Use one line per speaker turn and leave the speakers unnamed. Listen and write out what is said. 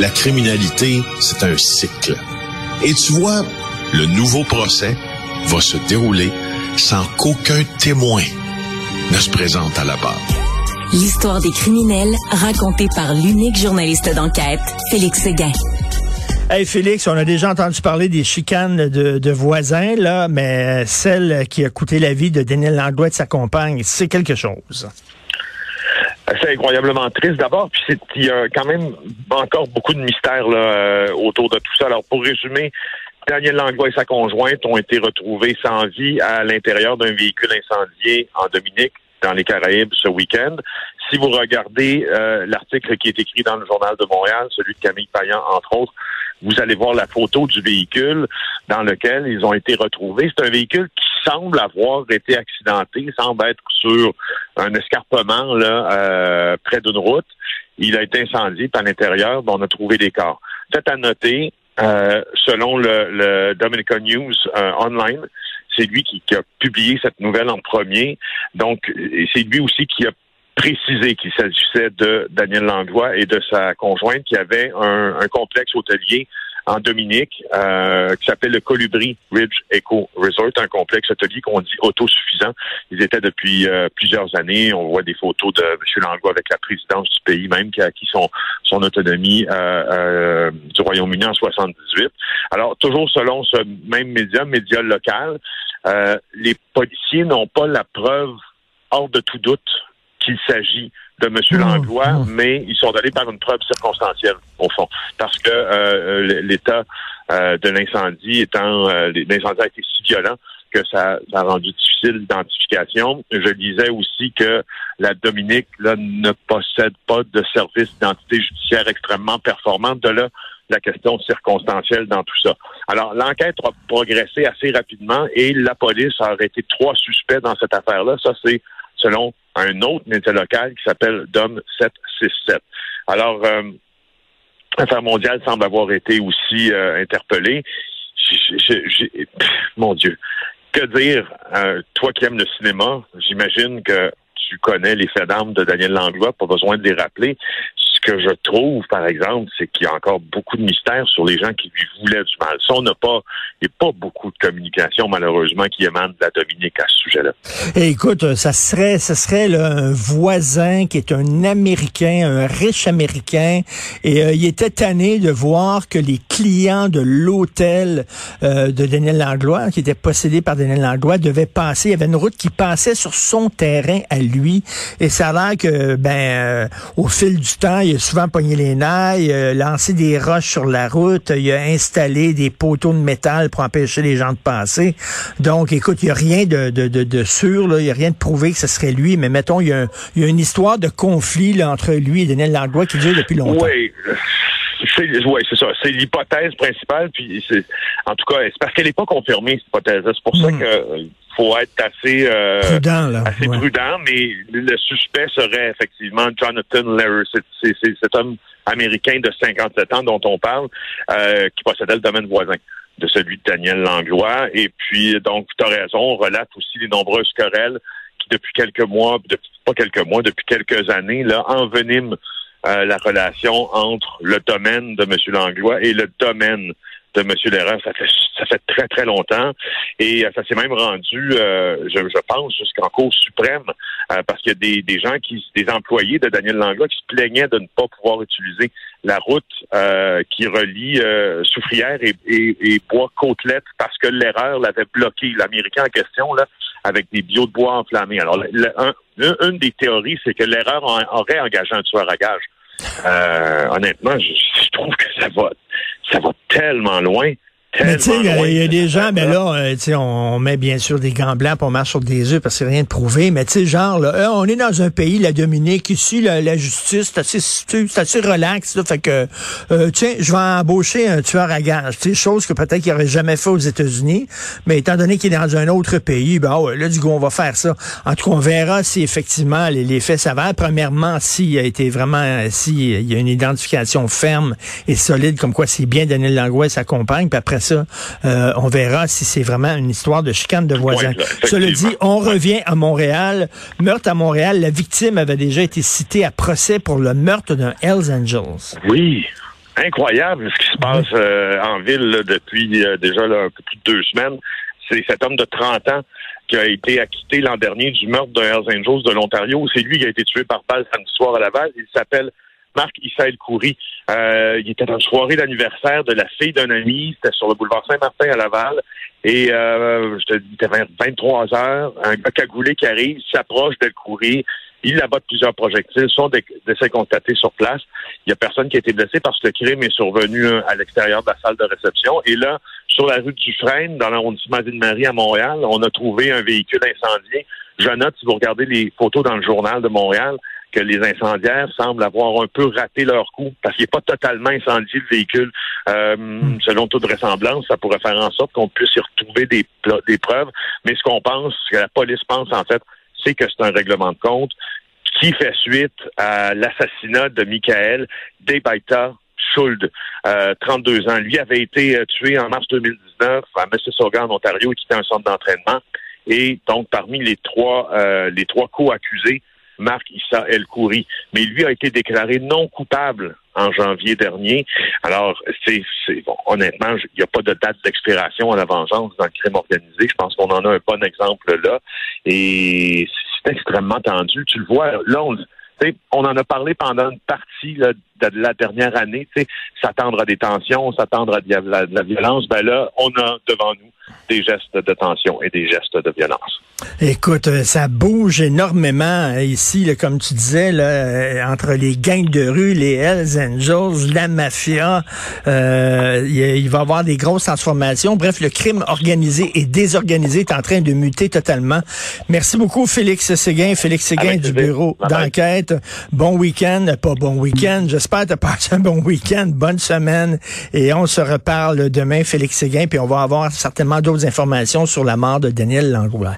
la criminalité, c'est un cycle. Et tu vois, le nouveau procès va se dérouler sans qu'aucun témoin ne se présente à la barre.
L'histoire des criminels racontée par l'unique journaliste d'enquête, Félix Séguin.
Hey Félix, on a déjà entendu parler des chicanes de, voisins, là, mais celle qui a coûté la vie de Daniel Langlois et de sa compagne, c'est quelque chose.
C'est incroyablement triste d'abord, puis il y a quand même encore beaucoup de mystères là, euh, autour de tout ça. Alors pour résumer, Daniel Langlois et sa conjointe ont été retrouvés sans vie à l'intérieur d'un véhicule incendié en Dominique, dans les Caraïbes, ce week-end. Si vous regardez euh, l'article qui est écrit dans le Journal de Montréal, celui de Camille Payan, entre autres, vous allez voir la photo du véhicule dans lequel ils ont été retrouvés. C'est un véhicule qui semble avoir été accidenté, semble être sur un escarpement là, euh, près d'une route. Il a été incendié à l'intérieur, on a trouvé des corps. C'est à noter, euh, selon le, le Dominican News euh, Online, c'est lui qui, a publié cette nouvelle en premier. Donc, c'est lui aussi qui a précisé qu'il s'agissait de Daniel Langlois et de sa conjointe qui avait un complexe hôtelier en Dominique euh, qui s'appelle le Colibri Ridge Eco Resort, un complexe hôtelier qu'on dit autosuffisant. Ils étaient depuis euh, plusieurs années. On voit des photos de M. Langlois avec la présidence du pays même qui a acquis son, son autonomie euh, du Royaume-Uni en 78. Alors, toujours selon ce même média, média local, les policiers n'ont pas la preuve hors de tout doute qu'il s'agit de M. Mmh, Langlois, mmh. mais ils sont allés par une preuve circonstancielle, au fond, parce que euh, l'état euh, de l'incendie étant, euh, l'incendie a été si violent que ça, a rendu difficile l'identification. Je disais aussi que la Dominique là, ne possède pas de service d'identité judiciaire extrêmement performant. De là, la question circonstancielle dans tout ça. Alors, l'enquête a progressé assez rapidement et la police a arrêté trois suspects dans cette affaire-là. Ça, c'est selon un autre média local qui s'appelle DOM 767. Alors, euh, mondiales semble avoir été aussi euh, interpellée. mon Dieu, que dire, euh, toi qui aimes le cinéma, j'imagine que tu connais les faits d'armes de Daniel Langlois, pas besoin de les rappeler que je trouve, par exemple, c'est qu'il y a encore beaucoup de mystères sur les gens qui lui voulaient du mal. Ça, on n'a pas, a pas beaucoup de communication, malheureusement, qui émane de la Dominique à ce sujet-là.
Et écoute, ça serait, ça serait là, un voisin qui est un Américain, un riche Américain, et euh, il était tanné de voir que les clients de l'hôtel euh, de Daniel Langlois, qui était possédé par Daniel Langlois, devaient passer. Il y avait une route qui passait sur son terrain à lui, et ça a l'air que, ben, euh, au fil du temps, il il a souvent pogné les nailles, euh, lancé des roches sur la route, il a installé des poteaux de métal pour empêcher les gens de passer. Donc, écoute, il n'y a rien de, de, de, sûr, il n'y a rien de prouvé que ce serait lui, mais mettons, il y a, y a une histoire de conflit entre lui et Daniel Langlois qui dure depuis longtemps.
Oui, c'est ça. C'est l'hypothèse principale. Puis en tout cas, c'est parce qu'elle n'est pas confirmée, cette hypothèse. C'est pour ça hmm. que faut être assez euh, prudent, là. assez prudent, mais le suspect serait effectivement Jonathan Lehrer. C'est cet homme américain de 57 ans dont on parle, euh, qui possédait le domaine voisin de celui de Daniel Langlois. Et puis, donc, tu as raison, on relate aussi les nombreuses querelles qui, depuis quelques mois, depuis, pas quelques mois, depuis quelques années, là, enveniment euh, la relation entre le domaine de M. Langlois et le domaine de M. Lehrer, ça fait ça fait très très longtemps et euh, ça s'est même rendu, euh, je, je, pense, jusqu'en Cour suprême euh, parce qu'il y a des, des gens qui, des employés de Daniel Langlois qui se plaignaient de ne pas pouvoir utiliser la route qui relie Soufrière et, et, et Bois-Côtelette parce que l'erreur l'avait bloqué. L'Américain en question là avec des bio de bois enflammés. Alors, une des théories, c'est que l'erreur aurait engagé un tueur à gage. Honnêtement, je, trouve que ça va ça va tellement loin.
Mais tu sais, il y, a des gens, mais là, euh, tu sais, on, met bien sûr des gants blancs pour marcher sur des œufs parce que c'est rien de prouvé. Mais tu sais, genre, là, euh, on est dans un pays, la Dominique, ici, la, justice, c'est assez, c'est assez relax. Là, fait que, euh, tiens, je vais embaucher un tueur à gage. Tu sais, chose que peut-être qu'il n'aurait jamais fait aux États-Unis. Mais étant donné qu'il est dans un autre pays, ben ouais, là, du coup, on va faire ça. En tout cas, on verra si effectivement les, les faits s'avèrent. Premièrement, s'il a été vraiment, s'il y a une identification ferme et solide, comme quoi c'est bien Daniel Langlois et sa compagne. Puis après ça, euh, on verra si c'est vraiment une histoire de chicane de voisins. Cela dit, on revient à Montréal. Meurtre à Montréal, la victime avait déjà été citée à procès pour le meurtre d'un Hells Angels.
Oui. incroyable ce qui se passe euh, en ville depuis euh, déjà un peu plus de deux semaines. C'est cet homme de 30 ans qui a été acquitté l'an dernier du meurtre de Hells Angels de l'Ontario. C'est lui qui a été tué par balle samedi soir à Laval. Il s'appelle Marc Issaël Coury. Euh, il était dans une soirée d'anniversaire de la fille d'un ami. C'était sur le boulevard Saint-Martin à Laval. Et euh, je te dis, il était 23 heures. Un gars cagoulé qui arrive, s'approche de Coury. Il abattre plusieurs projectiles, sont décès constatés sur place. Il n'y a personne qui a été blessé parce que le crime est survenu euh, à l'extérieur de la salle de réception. Et là, sur la rue du Frêne, dans l'arrondissement d'Île-Marie à Montréal, on a trouvé un véhicule incendié. Je note, si vous regardez les photos dans le journal de Montréal, que les incendiaires semblent avoir un peu raté leur coup parce qu'il n'est pas totalement incendié le véhicule. Euh, hmm. selon toute vraisemblance, ça pourrait faire en sorte qu'on puisse y retrouver des, des preuves. Mais ce qu'on pense, ce que la police pense en fait, c'est que c'est un règlement de compte qui fait suite à l'assassinat de Michael Debaita Schuld, euh, 32 ans. Lui avait été euh, tué en mars 2019 à Mississauga, en Ontario, qui était un centre d'entraînement. Et donc, parmi les trois, euh, les trois co-accusés, Marc Issa El Khoury. Mais lui a été déclaré non coupable en janvier dernier. Alors, c'est, bon, honnêtement, il n'y a pas de date d'expiration à la vengeance dans le crime organisé. Je pense qu'on en a un bon exemple là. Et c'est extrêmement tendu. Tu le vois, là, on, on en a parlé pendant une partie de la dernière année, s'attendre à des tensions, s'attendre à de la, de la violence. Ben là, on a devant nous des gestes de tension et des gestes de violence.
Écoute, euh, ça bouge énormément euh, ici, comme tu disais, là, euh, entre les gangs de rue, les Hells Angels, la mafia. il va y avoir des grosses transformations. Bref, le crime organisé et désorganisé est en train de muter totalement. Merci beaucoup, Félix Séguin. Félix Séguin du bureau d'enquête. Bon week-end, pas bon week-end. J'espère que tu as passé un bon week-end, bonne semaine. Et on se reparle demain, Félix Séguin, puis on va avoir certainement d'autres informations sur la mort de Daniel Langlois.